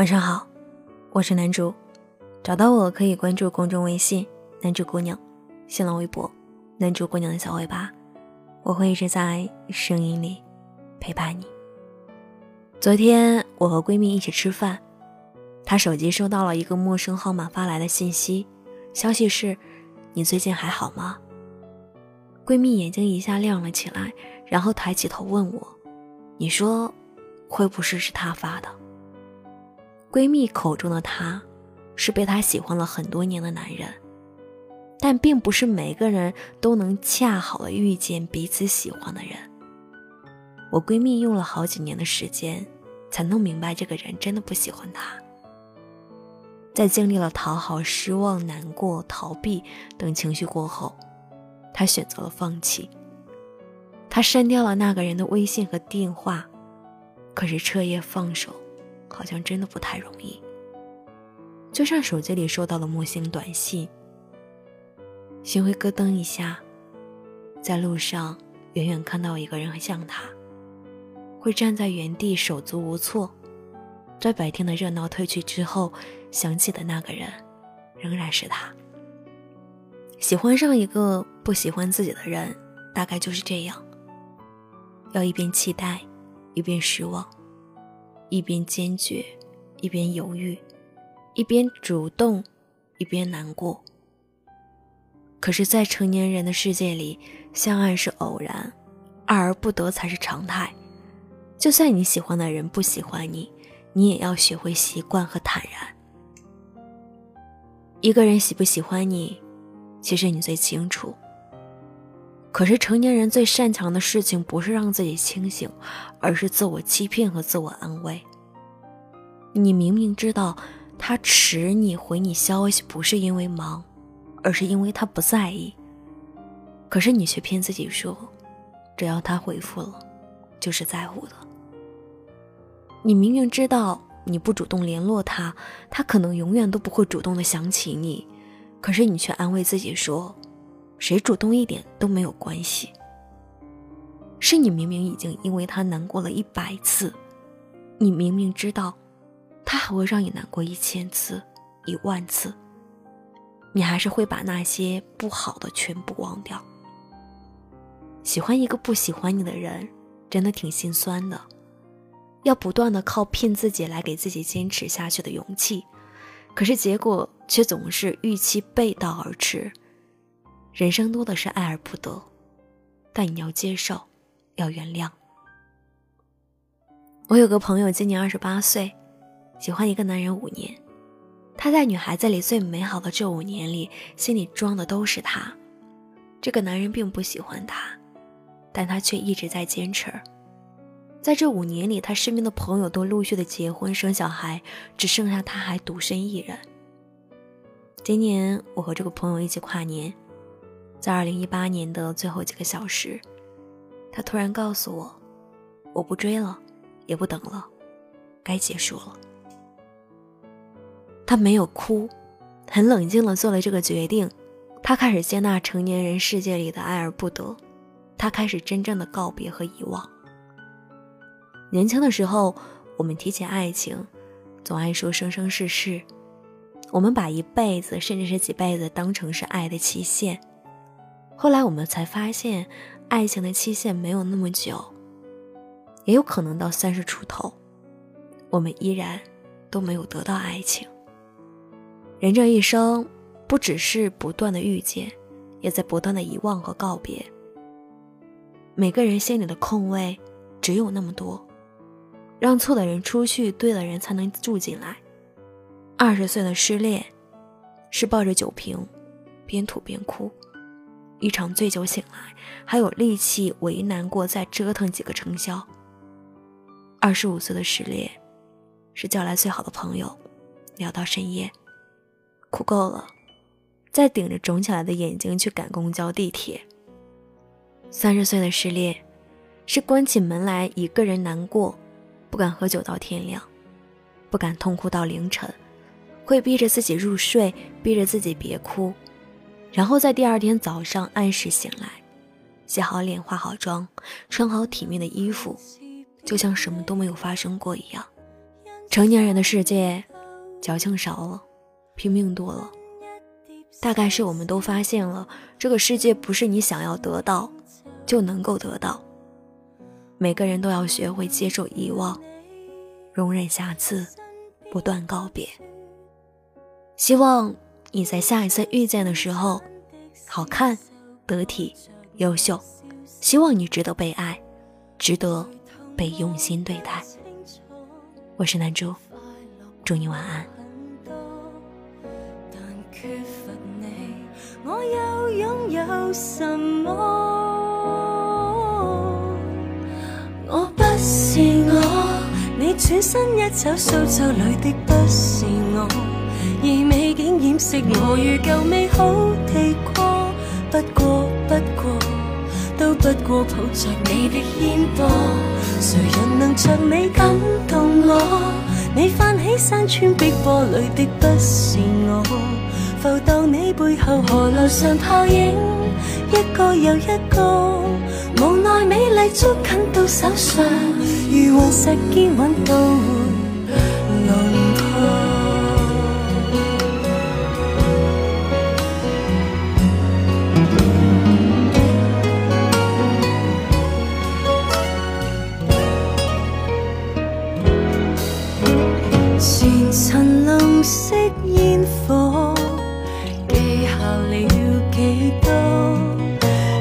晚上好，我是南主，找到我可以关注公众微信“南主姑娘”，新浪微博“南主姑娘的小尾巴”，我会一直在声音里陪伴你。昨天我和闺蜜一起吃饭，她手机收到了一个陌生号码发来的信息，消息是：“你最近还好吗？”闺蜜眼睛一下亮了起来，然后抬起头问我：“你说，会不会是他发的？”闺蜜口中的他，是被她喜欢了很多年的男人，但并不是每个人都能恰好的遇见彼此喜欢的人。我闺蜜用了好几年的时间，才弄明白这个人真的不喜欢她。在经历了讨好、失望、难过、逃避等情绪过后，她选择了放弃。她删掉了那个人的微信和电话，可是彻夜放手。好像真的不太容易。就像手机里收到了陌生短信，心会咯噔一下。在路上远远看到一个人很像他，会站在原地手足无措。在白天的热闹褪去之后，想起的那个人仍然是他。喜欢上一个不喜欢自己的人，大概就是这样。要一边期待，一边失望。一边坚决，一边犹豫，一边主动，一边难过。可是，在成年人的世界里，相爱是偶然，爱而不得才是常态。就算你喜欢的人不喜欢你，你也要学会习惯和坦然。一个人喜不喜欢你，其实你最清楚。可是成年人最擅长的事情，不是让自己清醒，而是自我欺骗和自我安慰。你明明知道他迟你回你消息，不是因为忙，而是因为他不在意。可是你却骗自己说，只要他回复了，就是在乎的。你明明知道你不主动联络他，他可能永远都不会主动的想起你，可是你却安慰自己说。谁主动一点都没有关系。是你明明已经因为他难过了一百次，你明明知道，他还会让你难过一千次、一万次，你还是会把那些不好的全部忘掉。喜欢一个不喜欢你的人，真的挺心酸的，要不断的靠骗自己来给自己坚持下去的勇气，可是结果却总是预期背道而驰。人生多的是爱而不得，但你要接受，要原谅。我有个朋友今年二十八岁，喜欢一个男人五年，他在女孩子里最美好的这五年里，心里装的都是他。这个男人并不喜欢他，但他却一直在坚持。在这五年里，他身边的朋友都陆续的结婚生小孩，只剩下他还独身一人。今年我和这个朋友一起跨年。在二零一八年的最后几个小时，他突然告诉我：“我不追了，也不等了，该结束了。”他没有哭，很冷静的做了这个决定。他开始接纳成年人世界里的爱而不得，他开始真正的告别和遗忘。年轻的时候，我们提起爱情，总爱说生生世世，我们把一辈子甚至是几辈子当成是爱的期限。后来我们才发现，爱情的期限没有那么久，也有可能到三十出头，我们依然都没有得到爱情。人这一生，不只是不断的遇见，也在不断的遗忘和告别。每个人心里的空位只有那么多，让错的人出去，对的人才能住进来。二十岁的失恋，是抱着酒瓶，边吐边哭。一场醉酒醒来，还有力气为难过，再折腾几个成宵。二十五岁的失恋，是叫来最好的朋友，聊到深夜，哭够了，再顶着肿起来的眼睛去赶公交地铁。三十岁的失恋，是关起门来一个人难过，不敢喝酒到天亮，不敢痛哭到凌晨，会逼着自己入睡，逼着自己别哭。然后在第二天早上按时醒来，洗好脸、化好妆、穿好体面的衣服，就像什么都没有发生过一样。成年人的世界，矫情少了，拼命多了。大概是我们都发现了，这个世界不是你想要得到就能够得到。每个人都要学会接受遗忘，容忍瑕疵，不断告别。希望你在下一次遇见的时候，好看、得体、优秀。希望你值得被爱，值得被用心对待。我是南珠，祝你晚安。我又拥有什么？我不是我，你转身一走，苏州里的不是我，而美景掩饰我如旧美好地过。不过，不过，都不过抱着你的肩膊，谁人能像你感动我？你泛起山川碧波里的不是我。浮荡你背后河流上泡影，一个又一个，无奈美丽捉紧到手上，如顽石坚稳到的烟火记下了几多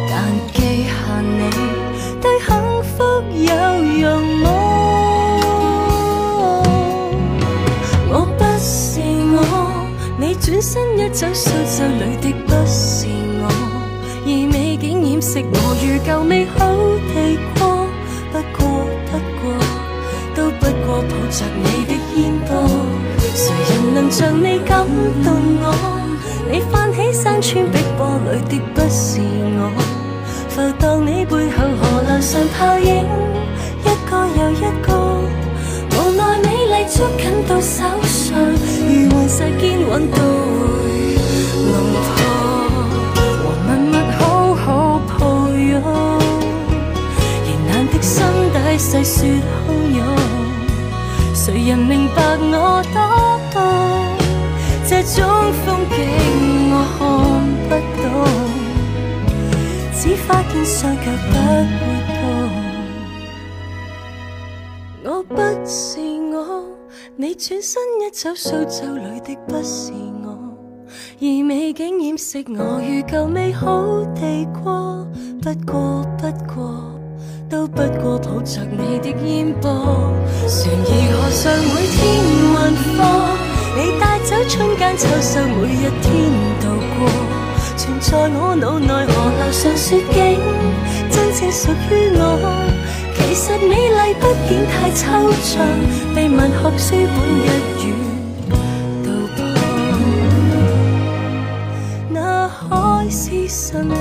但记下你对幸福有用么我不是我你转身一走苏州里的不是我而美景掩饰我如旧美好地过不过不过都不过抱着你的烟波。像你感动我？你翻起山川碧波里的不是我，浮荡你背后河流上泡影，一个又一个，无奈美丽捉紧到手上，如顽石坚稳到。只发现伤却不会痛。我。不是我，你转身一走，苏州里的不是我，而美景掩饰我。如旧美好地过。不过，不过。都不过抱着你的烟波，船儿河上每天运货，你带走春间秋收，每一天，在我脑内河流上雪景，真正属于我。其实美丽毕竟太抽象，被文学书本一语道破。那海市蜃楼。